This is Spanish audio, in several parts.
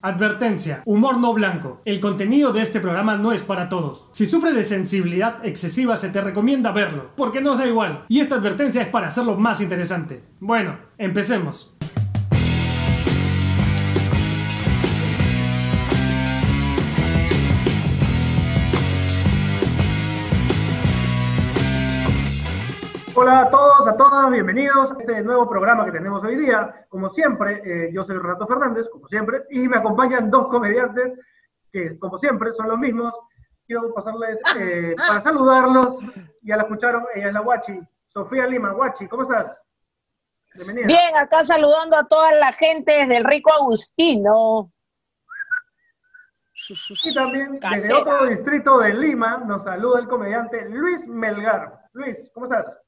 Advertencia, humor no blanco. El contenido de este programa no es para todos. Si sufre de sensibilidad excesiva se te recomienda verlo, porque nos da igual. Y esta advertencia es para hacerlo más interesante. Bueno, empecemos. Hola a todos, a todas, bienvenidos a este nuevo programa que tenemos hoy día. Como siempre, eh, yo soy Renato Fernández, como siempre, y me acompañan dos comediantes que, como siempre, son los mismos. Quiero pasarles eh, para saludarlos. Ya la escucharon, ella es la Guachi, Sofía Lima. Guachi, ¿cómo estás? Bienvenida. Bien, acá saludando a toda la gente desde el rico Agustino. Y también desde otro distrito de Lima nos saluda el comediante Luis Melgar. Luis, ¿cómo estás?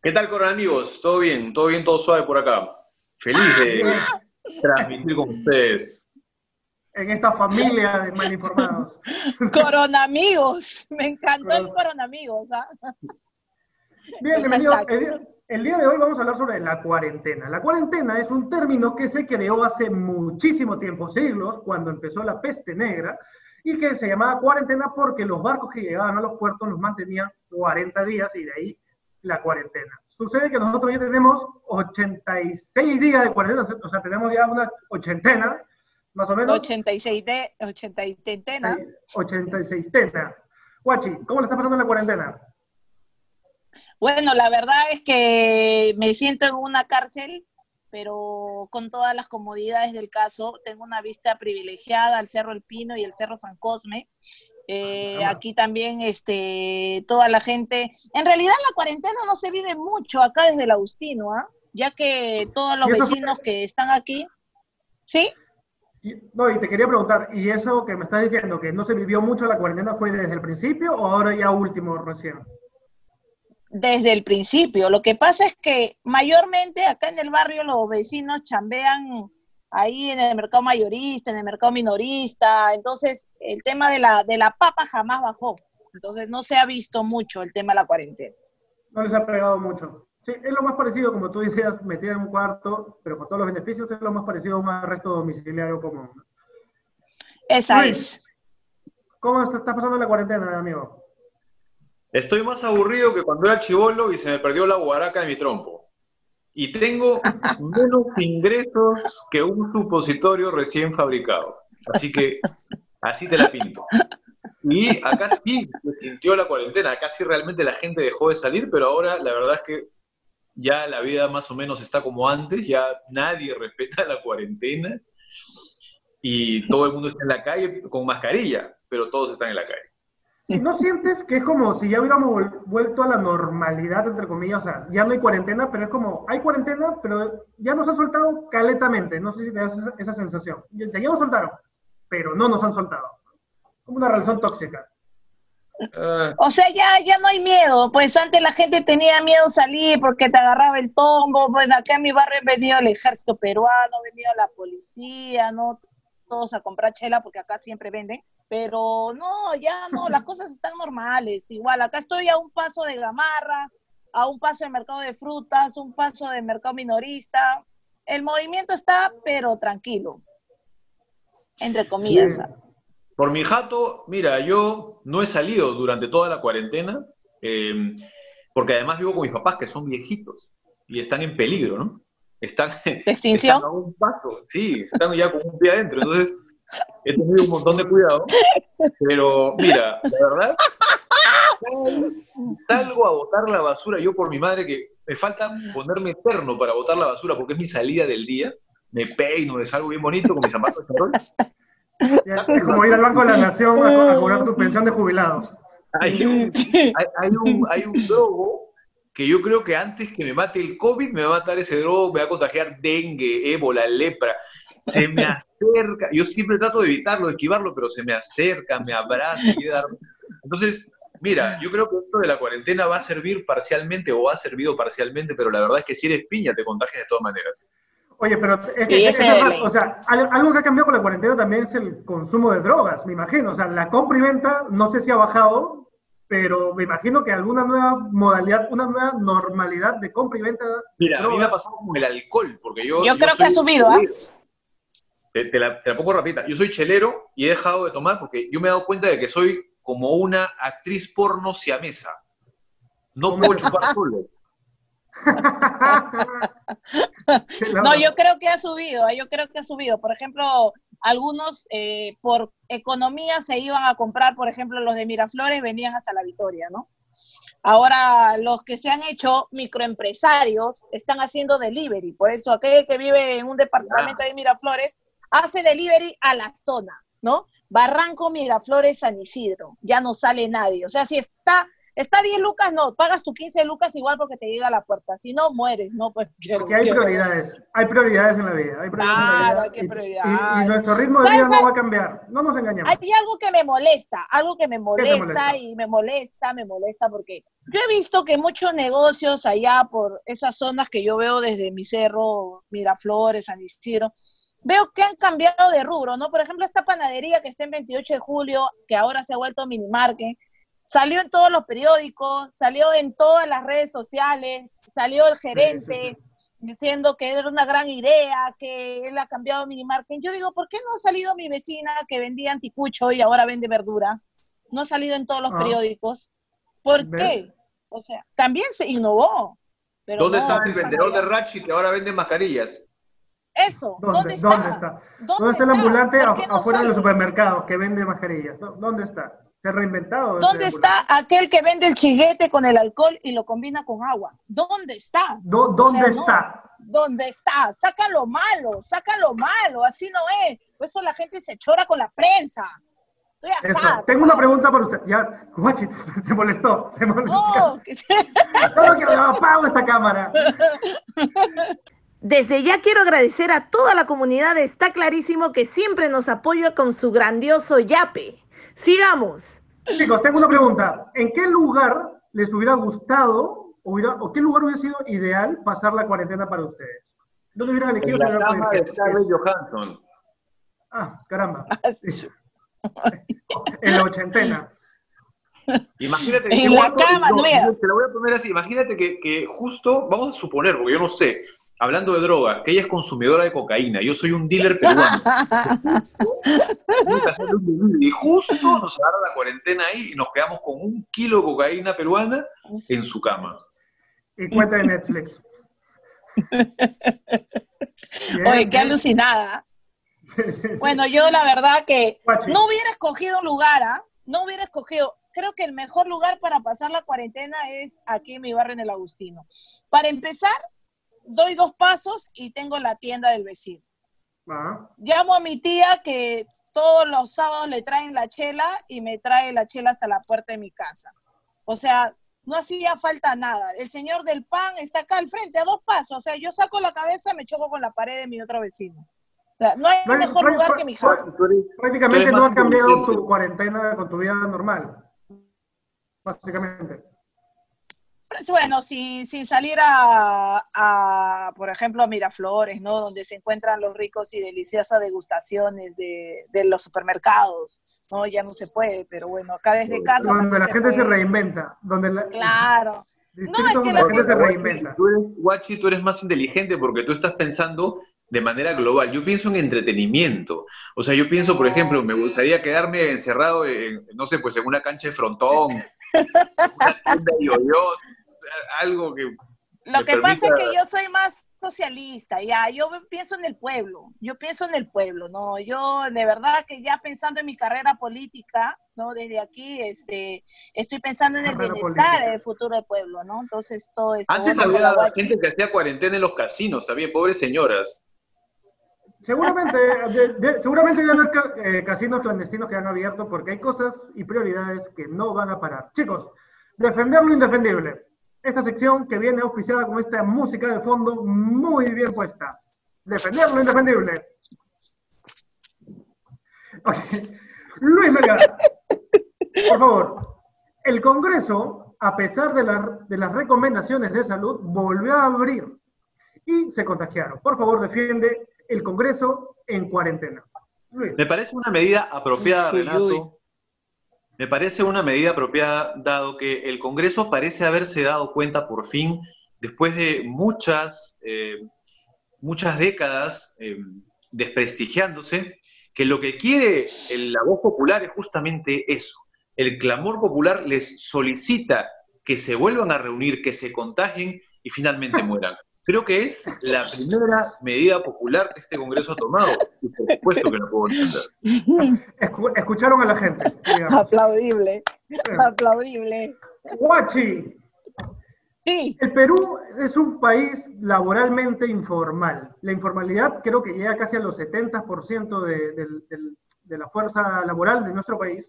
¿Qué tal, Corona amigos? ¿Todo bien? ¿Todo bien? ¿Todo suave por acá? Feliz de transmitir con ustedes. En esta familia de mal informados. Corona amigos. Me encantó el Corona amigos. ¿ah? Bien, bienvenidos. El día, de hoy vamos a hablar sobre la cuarentena. La cuarentena es un término que se creó hace muchísimo tiempo, siglos, cuando empezó la peste negra, y que se llamaba cuarentena porque los barcos que llegaban a los puertos los mantenían 40 días y de ahí la cuarentena. Sucede que nosotros ya tenemos 86 días de cuarentena, o sea, tenemos ya una ochentena, más o menos. 86 de, 86 tena. 86 tena. Guachi, ¿cómo le está pasando la cuarentena? Bueno, la verdad es que me siento en una cárcel, pero con todas las comodidades del caso. Tengo una vista privilegiada al Cerro El Pino y el Cerro San Cosme. Eh, aquí también este, toda la gente. En realidad la cuarentena no se vive mucho acá desde el Agustino, ¿ah? ya que todos los vecinos que están aquí, ¿sí? no, y te quería preguntar, ¿y eso que me estás diciendo, que no se vivió mucho la cuarentena, fue desde el principio o ahora ya último recién? Desde el principio. Lo que pasa es que mayormente acá en el barrio los vecinos chambean ahí en el mercado mayorista, en el mercado minorista. Entonces, el tema de la, de la papa jamás bajó. Entonces, no se ha visto mucho el tema de la cuarentena. No les ha pegado mucho. Sí, es lo más parecido, como tú decías, meter en un cuarto, pero con todos los beneficios, es lo más parecido a un arresto domiciliario común. Esa es. ¿Cómo está, pasando la cuarentena, amigo? Estoy más aburrido que cuando era chivolo y se me perdió la guaraca de mi trompo y tengo menos ingresos que un supositorio recién fabricado. Así que así te la pinto. Y acá sí se sintió la cuarentena, acá sí realmente la gente dejó de salir, pero ahora la verdad es que ya la vida más o menos está como antes, ya nadie respeta la cuarentena y todo el mundo está en la calle con mascarilla, pero todos están en la calle. ¿No sientes que es como si ya hubiéramos vuelto a la normalidad, entre comillas? O sea, ya no hay cuarentena, pero es como, hay cuarentena, pero ya nos han soltado caletamente. No sé si te das esa, sensación. Ya, nos soltaron, pero no nos han soltado. Como una relación tóxica. Ah. O sea, ya, ya no hay miedo. Pues antes la gente tenía miedo salir porque te agarraba el tombo. Pues acá en mi barrio venía el ejército peruano, venía la policía, ¿no? Todos a comprar chela porque acá siempre venden pero no, ya no, las cosas están normales. Igual, acá estoy a un paso de Gamarra, a un paso del mercado de frutas, un paso del mercado minorista. El movimiento está, pero tranquilo, entre comillas. Por mi jato, mira, yo no he salido durante toda la cuarentena, em, porque además vivo con mis papás que son viejitos y están en peligro, ¿no? Están, ¿De extinción? Están a un paso, sí, están ya con un pie adentro. Entonces, he tenido un montón de cuidado, pero mira, la verdad, salgo a botar la basura, yo por mi madre que me falta ponerme eterno para botar la basura porque es mi salida del día, me peino, me salgo bien bonito con mis zapatos de Es como ir al Banco de la Nación a, cobrar tu pensión de jubilado. Hay un, hay, un, hay un drogo que yo creo que antes que me mate el COVID me va a matar ese drogo, me va a contagiar dengue, ébola, lepra se me acerca, yo siempre trato de evitarlo, de esquivarlo, pero se me acerca, me abraza, Entonces, mira, yo creo que esto de la cuarentena va a servir parcialmente o ha servido parcialmente, pero la verdad es que si eres piña te contagias de todas maneras. Oye, pero es, o sea, algo que ha cambiado con la cuarentena también es el consumo de drogas, me imagino. O sea, la compra y venta no sé si ha bajado, pero me imagino que alguna nueva modalidad, una nueva normalidad de compra y venta. Mira, a mí me ha pasado con el alcohol, porque yo. Yo, creo que ha subido, ¿ah? te, la, pongo rapidita. Yo soy chelero y he dejado de tomar porque yo me he dado cuenta de que soy como una actriz porno siamesa. No puedo chupar solo. No, yo creo que ha subido, yo creo que ha subido. Por ejemplo, algunos eh, por economía se iban a comprar, por ejemplo, los de Miraflores venían hasta la Victoria, ¿no? Ahora los que se han hecho microempresarios están haciendo delivery. Por eso aquel que vive en un departamento de Miraflores hace delivery a la zona, ¿no? Barranco, Miraflores, San Isidro. Ya no sale nadie. O sea, si está Está 10 lucas, no, pagas tu 15 lucas igual porque te llega a la puerta. Si no, mueres, ¿no? Pues, porque hay prioridades, hay prioridades en la vida. Hay claro, hay prioridades. Y, nuestro ritmo de vida no va a cambiar, no nos engañamos. Hay algo que me molesta, algo que me molesta, y me molesta, me molesta porque yo he visto que muchos negocios allá por esas zonas que yo veo desde mi cerro, Miraflores, San Isidro, veo que han cambiado de rubro, ¿no? Por ejemplo, esta panadería que está en 28 de julio, que ahora se ha vuelto minimarket, Salió en todos los periódicos, salió en todas las redes sociales, salió el gerente diciendo que era una gran idea, que él ha cambiado minimarket. Yo digo, ¿por qué no ha salido mi vecina que vendía anticucho y ahora vende verdura? No ha salido en todos los ah. periódicos. ¿Por qué? O sea, también se innovó. ¿Dónde está el vendedor de Rachi que ahora vende mascarillas? Eso, ¿dónde, está? ¿Dónde está? ¿Dónde, está el ambulante afuera de los supermercados que vende mascarillas? ¿Dónde está? Se ha reinventado. ¿Dónde está aquel que vende el chiguete con el alcohol y lo combina con agua? ¿Dónde está? ¿Dónde está? ¿Dónde está? Saca lo malo, saca lo malo, así no es. Por eso la gente se chora con la prensa. Estoy asada, Tengo una pregunta para usted. Ya, Guachi, se molestó. Se molestó. No, que... Solo apago esta cámara. Desde ya quiero agradecer a toda la comunidad. Está clarísimo que siempre nos apoya con su grandioso yape. Sigamos. Chicos, tengo una pregunta. ¿En qué lugar les hubiera gustado o, qué lugar hubiera sido ideal pasar la cuarentena para ustedes? ¿Dónde hubieran elegido? En la cama de Scarlett Johansson. Ah, caramba. en la ochentena. Imagínate en la cama, no, Te lo voy a poner así. Imagínate que, que justo, vamos a suponer, porque yo no sé, hablando de droga, que ella es consumidora de cocaína, yo soy un dealer peruano. y justo nos agarra la cuarentena ahí y nos quedamos con un kilo de cocaína peruana en su cama. Y cuenta de Netflix. Oye, qué alucinada. Bueno, yo la verdad que no hubiera escogido un lugar, ¿ah? No hubiera escogido. Creo que el mejor lugar para pasar la cuarentena es aquí en mi barrio en el Agustino. Para empezar, doy dos pasos y tengo la tienda del vecino. Ah. Llamo a mi tía que todos los sábados le traen la chela y me trae la chela hasta la puerta de mi casa. O sea, no hacía falta nada. El señor del pan está acá al frente, a dos pasos. O sea, yo saco la cabeza, me choco con la pared de mi otro vecino. O sea, no hay mejor lugar que mi casa. Prácticamente no ha cambiado tu cuarentena con tu vida normal. Básicamente. Pues, bueno, sin, sin salir a, por ejemplo, a Miraflores, ¿no? Donde se encuentran los ricos y deliciosas degustaciones de, los supermercados, ¿no? Ya no se puede, pero bueno, acá desde casa... Donde la gente se reinventa. Donde claro. No, es que la gente se reinventa. Tú eres, Guachi, tú eres más inteligente porque tú estás pensando de manera global. Yo pienso en entretenimiento. O sea, yo pienso, por ejemplo, me gustaría quedarme encerrado en, no sé, pues en una cancha de frontón, una tienda de algo que... Lo que pasa es que yo soy más socialista, ya, yo pienso en el pueblo, yo pienso en el pueblo, ¿no? Yo de verdad que ya pensando en mi carrera política, ¿no? Desde aquí, este, estoy pensando en el bienestar, en el futuro del pueblo, ¿no? Entonces todo esto... Antes había gente que hacía cuarentena en los casinos, también, pobres señoras. Seguramente, seguramente ya no eh, casinos clandestinos que han abierto porque hay cosas y prioridades que no van a parar. Chicos, defender lo indefendible esta sección que viene auspiciada con esta música de fondo muy bien puesta. Defender lo indefendible. Luis Melgar, por favor. El Congreso, a pesar de, de las recomendaciones de salud, volvió a abrir y se contagiaron. Por favor, defiende el Congreso en cuarentena. Me parece una medida apropiada, Renato, me parece una medida apropiada, dado que el Congreso parece haberse dado cuenta por fin, después de muchas, eh, muchas décadas, eh, desprestigiándose, que lo que quiere la voz popular es justamente eso. El clamor popular les solicita que se vuelvan a reunir, que se contagien y finalmente mueran. Creo que es la primera medida popular que este Congreso ha tomado. Y por supuesto que no puedo entender. Escucharon a la gente. Aplaudible. Aplaudible. Guachi. Sí. El Perú es un país laboralmente informal. La informalidad creo que llega casi a los 70% de, de la fuerza laboral de nuestro país,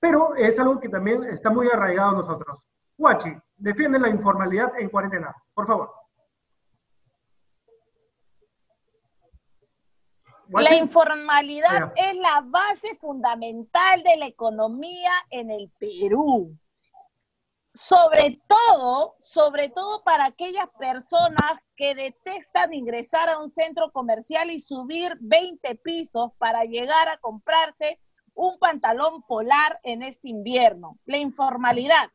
pero es algo que también está muy arraigado a nosotros. Guachi, defiende la informalidad en cuarentena, por favor. La informalidad es la base fundamental de la economía en el Perú. Sobre todo, sobre todo para aquellas personas que detestan ingresar a un centro comercial y subir 20 pisos para llegar a comprarse un pantalón polar en este invierno. La informalidad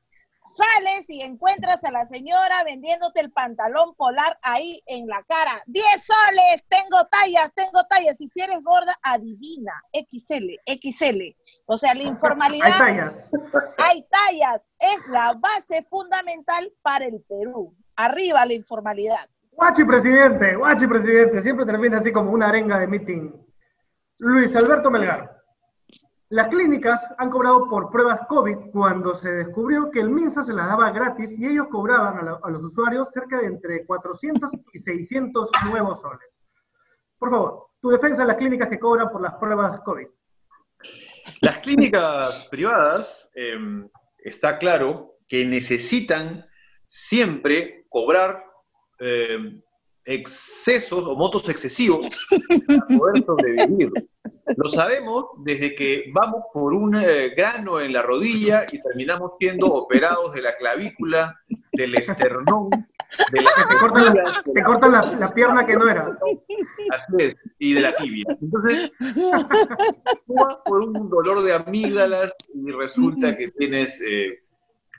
sales y encuentras a la señora vendiéndote el pantalón polar ahí en la cara. 10 soles, tengo tallas, tengo tallas. Y si eres gorda, adivina. XL, XL. O sea, la informalidad. Hay tallas. Hay tallas. Es la base fundamental para el Perú. Arriba la informalidad. Guachi presidente, guachi presidente. Siempre termina así como una arenga de meeting. Luis Alberto Melgar. Las clínicas han cobrado por pruebas COVID cuando se descubrió que el MINSA se las daba gratis y ellos cobraban a, los usuarios cerca de entre 400 y 600 nuevos soles. Por favor, tu defensa de las clínicas que cobran por las pruebas COVID. Las clínicas privadas, em, está claro que necesitan siempre cobrar em, excesos o motos excesivos para poder sobrevivir. Lo sabemos desde que vamos por un eh, grano en la rodilla y terminamos siendo operados de la clavícula, del esternón, de la te cortan, la, pierna que no era. Así es, y de la tibia. Entonces, tú vas por un dolor de amígdalas y resulta que tienes eh,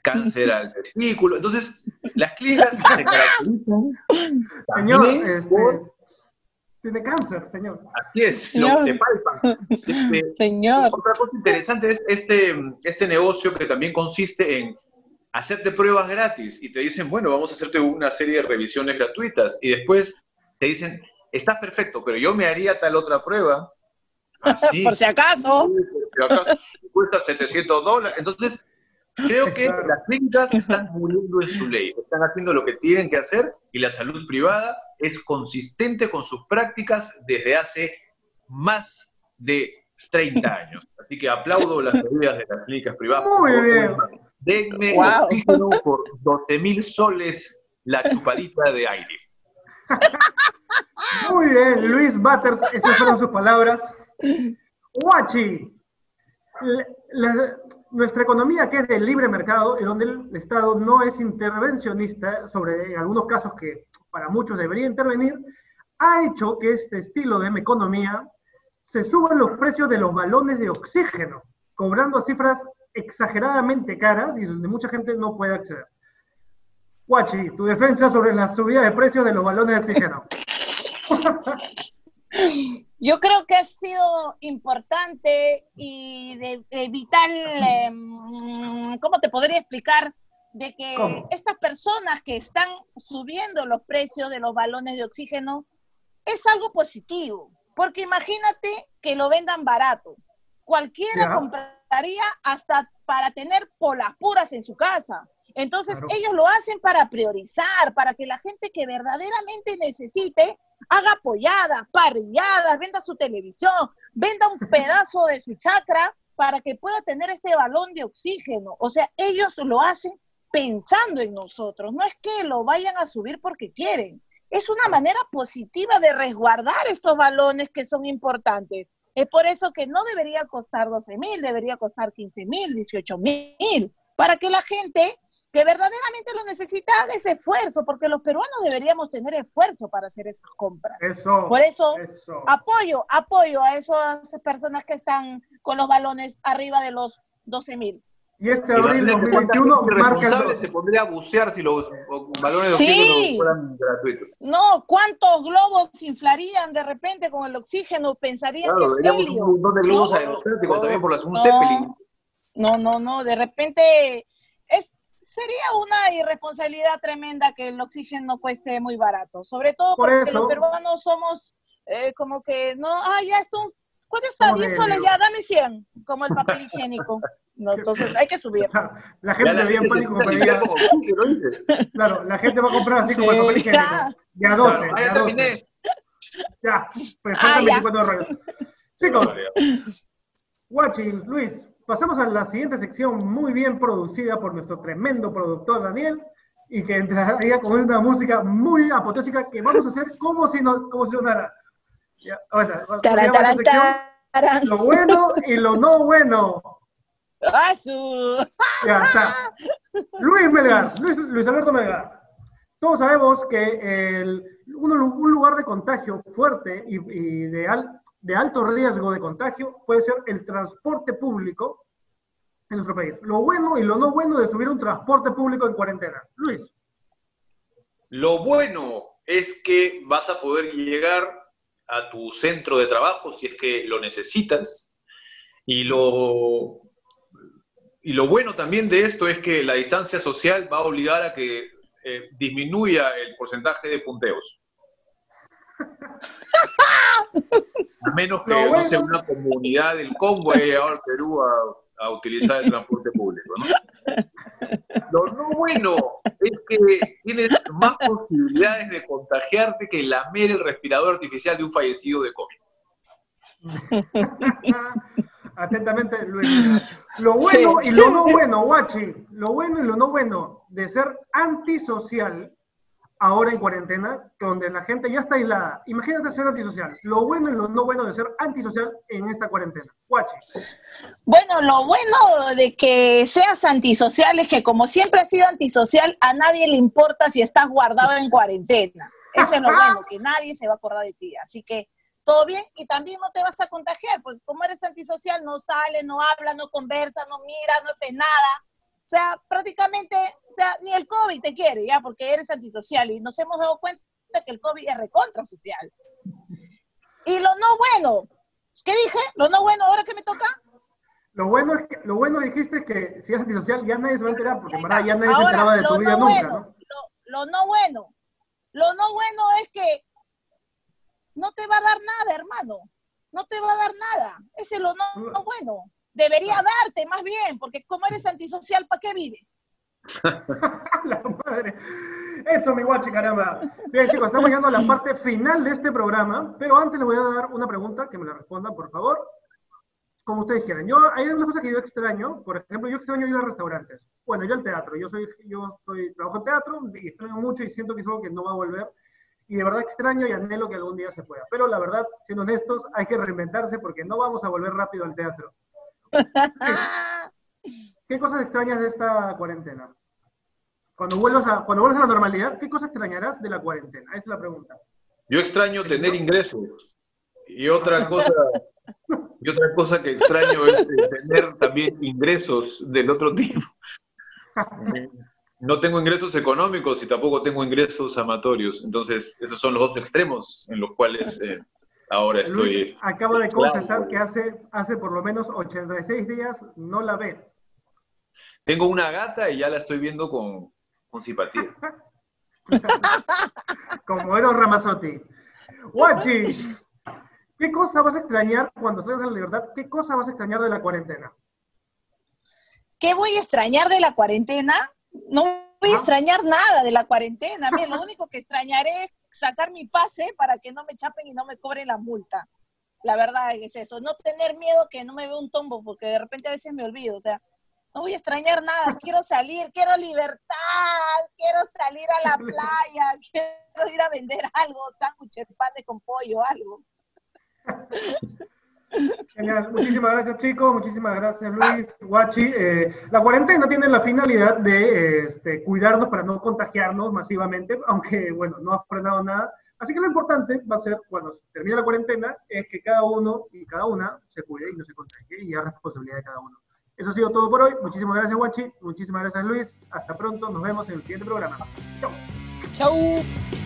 cáncer al testículo. Entonces, las clínicas se caracterizan. Señor, este, tiene cáncer, señor. Así es, lo que palpan. Este, señor. Otra cosa interesante es este, este negocio que también consiste en hacerte pruebas gratis y te dicen, bueno, vamos a hacerte una serie de revisiones gratuitas y después te dicen, estás perfecto, pero yo me haría tal otra prueba. Así, por si acaso. Por si acaso cuesta 700 dólares. Entonces, Creo que las clínicas están muriendo en su ley, están haciendo lo que tienen que hacer y la salud privada es consistente con sus prácticas desde hace más de 30 años. Así que aplaudo las medidas de las clínicas privadas. Muy bien. Denme oxígeno por 12 mil soles la chupadita de aire. Muy bien, Luis Butters, esas fueron sus palabras. Guachi, nuestra economía, que es de libre mercado, y donde el Estado no es intervencionista sobre algunos casos que para muchos debería intervenir, ha hecho que este estilo de economía se suban los precios de los balones de oxígeno, cobrando cifras exageradamente caras y donde mucha gente no puede acceder. Guachi, tu defensa sobre la subida de precios de los balones de oxígeno. Yo creo que ha sido importante y de, vital, em, ¿cómo te podría explicar? De que estas personas que están subiendo los precios de los balones de oxígeno es algo positivo, porque imagínate que lo vendan barato. Cualquiera compraría hasta para tener polas puras en su casa. Entonces ellos lo hacen para priorizar, para que la gente que verdaderamente necesite haga apoyadas, parrilladas, venda su televisión, venda un pedazo de su chakra para que pueda tener este balón de oxígeno. O sea, ellos lo hacen pensando en nosotros, no es que lo vayan a subir porque quieren. Es una manera positiva de resguardar estos balones que son importantes. Es por eso que no debería costar 12 mil, debería costar 15 mil, 18 mil, para que la gente que verdaderamente lo necesitan ese esfuerzo, porque los peruanos deberíamos tener esfuerzo para hacer esas compras. Por eso, apoyo, apoyo a esas personas que están con los balones arriba de los 12 mil. Y este abril 2021 marca se pondría a bucear si los balones de oxígeno fueran gratuitos. No, ¿cuántos globos inflarían de repente con el oxígeno? Pensarían que es helio. un montón de globos aerostáticos también por las un Zeppelin. No, no, no, de repente es sería una irresponsabilidad tremenda que el oxígeno cueste muy barato, sobre todo porque los peruanos somos eh, como que no, ah, ya esto, ¿cuánto está? 10 soles ya, dame 100, como el papel higiénico. No, entonces hay que subir. La gente le en pánico compraría. Claro, la gente va a comprar así como el papel higiénico. Ya 12. ya, terminé. Ya, pues faltan 24 horas. Chicos, watching, Luis, pasamos a la siguiente sección muy bien producida por nuestro tremendo productor Daniel y que entraría con una música muy apoteósica que vamos a hacer como si, no, como si sonara. Ya, ahora, lo bueno y lo no bueno. Ya está. Luis Melgar, Luis, Alberto Melgar. Todos sabemos que el, un, un, lugar de contagio fuerte y, y de, de, alto riesgo de contagio puede ser el transporte público en nuestro país. Lo bueno y lo no bueno de subir un transporte público en cuarentena. Luis. Lo bueno es que vas a poder llegar a tu centro de trabajo si es que lo necesitas. Y lo y lo bueno también de esto es que la distancia social va a obligar a que eh, disminuya el porcentaje de punteos. A menos que, no sé, una comunidad del Congo haya llegado al Perú a, a, utilizar el transporte público, ¿no? Lo no bueno es que tienes más posibilidades de contagiarte que lamer el respirador artificial de un fallecido de COVID. Atentamente, Luis. Lo bueno y lo no bueno, Guachi, lo bueno y lo no bueno de ser antisocial ahora en cuarentena, donde la gente ya está aislada. Imagínate ser antisocial. Lo bueno y lo no bueno de ser antisocial en esta cuarentena. Guachi. Bueno, lo bueno de que seas antisocial es que como siempre has sido antisocial, a nadie le importa si estás guardado en cuarentena. Eso es lo bueno, que nadie se va a acordar de ti. Así que todo bien y también no te vas a contagiar, porque como eres antisocial, no sale, no habla, no conversa, no mira, no hace nada. O sea, prácticamente, o sea, ni el COVID te quiere, ya, porque eres antisocial y nos hemos dado cuenta que el COVID es recontra social. Y lo no bueno, ¿qué dije? Lo no bueno, ¿ahora que me toca? Lo bueno es que, lo bueno dijiste que si eres antisocial ya nadie se va a enterar, porque verdad ya nadie se enteraba de tu vida nunca, ¿no? lo no bueno, lo no bueno es que no te va a dar nada, hermano. No te va a dar nada. Ese es lo no, bueno. Debería darte más bien, porque como eres antisocial, ¿para qué vives? la madre. Eso, mi guachi, caramba. Bien, chicos, estamos llegando a la parte final de este programa, pero antes les voy a dar una pregunta, que me la respondan, por favor. Como ustedes quieran. Yo, hay una cosa que yo extraño, por ejemplo, yo extraño ir a restaurantes. Bueno, yo al teatro, yo soy, yo soy, trabajo en teatro y extraño mucho y siento que es algo que no va a volver y de verdad extraño y anhelo que algún día se pueda. Pero la verdad, siendo honestos, hay que reinventarse porque no vamos a volver rápido al teatro. ¿Qué, cosas extrañas de esta cuarentena? Cuando vuelvas, a, cuando vuelvas a la normalidad, ¿qué cosas extrañarás de la cuarentena? Esa es la pregunta. Yo extraño tener ingresos. Y otra cosa, y otra cosa que extraño es tener también ingresos del otro tipo. no tengo ingresos económicos y tampoco tengo ingresos amatorios. Entonces, esos son los dos extremos en los cuales eh, ahora estoy. acabo de confesar que hace, hace por lo menos 86 días no la ve. Tengo una gata y ya la estoy viendo con, con simpatía. Como Eros Ramazotti. Guachi, ¿qué cosa vas a extrañar cuando salgas a la libertad? ¿Qué cosa vas a extrañar de la cuarentena? ¿Qué voy a extrañar de la cuarentena? no voy a extrañar nada de la cuarentena. Mira, lo único que extrañaré es sacar mi pase para que no me chapen y no me cobren la multa. La verdad es eso. No tener miedo que no me vea un tombo, porque de repente a veces me olvido. O sea, no voy a extrañar nada. Quiero salir, quiero libertad, quiero salir a la playa, quiero ir a vender algo, sándwiches, panes con pollo, algo. Genial, muchísimas gracias chicos, muchísimas gracias Luis, Guachi. Eh, la cuarentena tiene la finalidad de este, cuidarnos para no contagiarnos masivamente, aunque bueno, no ha frenado nada. Así que lo importante va a ser, cuando termine la cuarentena, es que cada uno y cada una se cuide y no se contagie y haga responsabilidad de cada uno. Eso ha sido todo por hoy. Muchísimas gracias, Guachi. Muchísimas gracias, Luis. Hasta pronto. Nos vemos en el siguiente programa. Chau. Chau.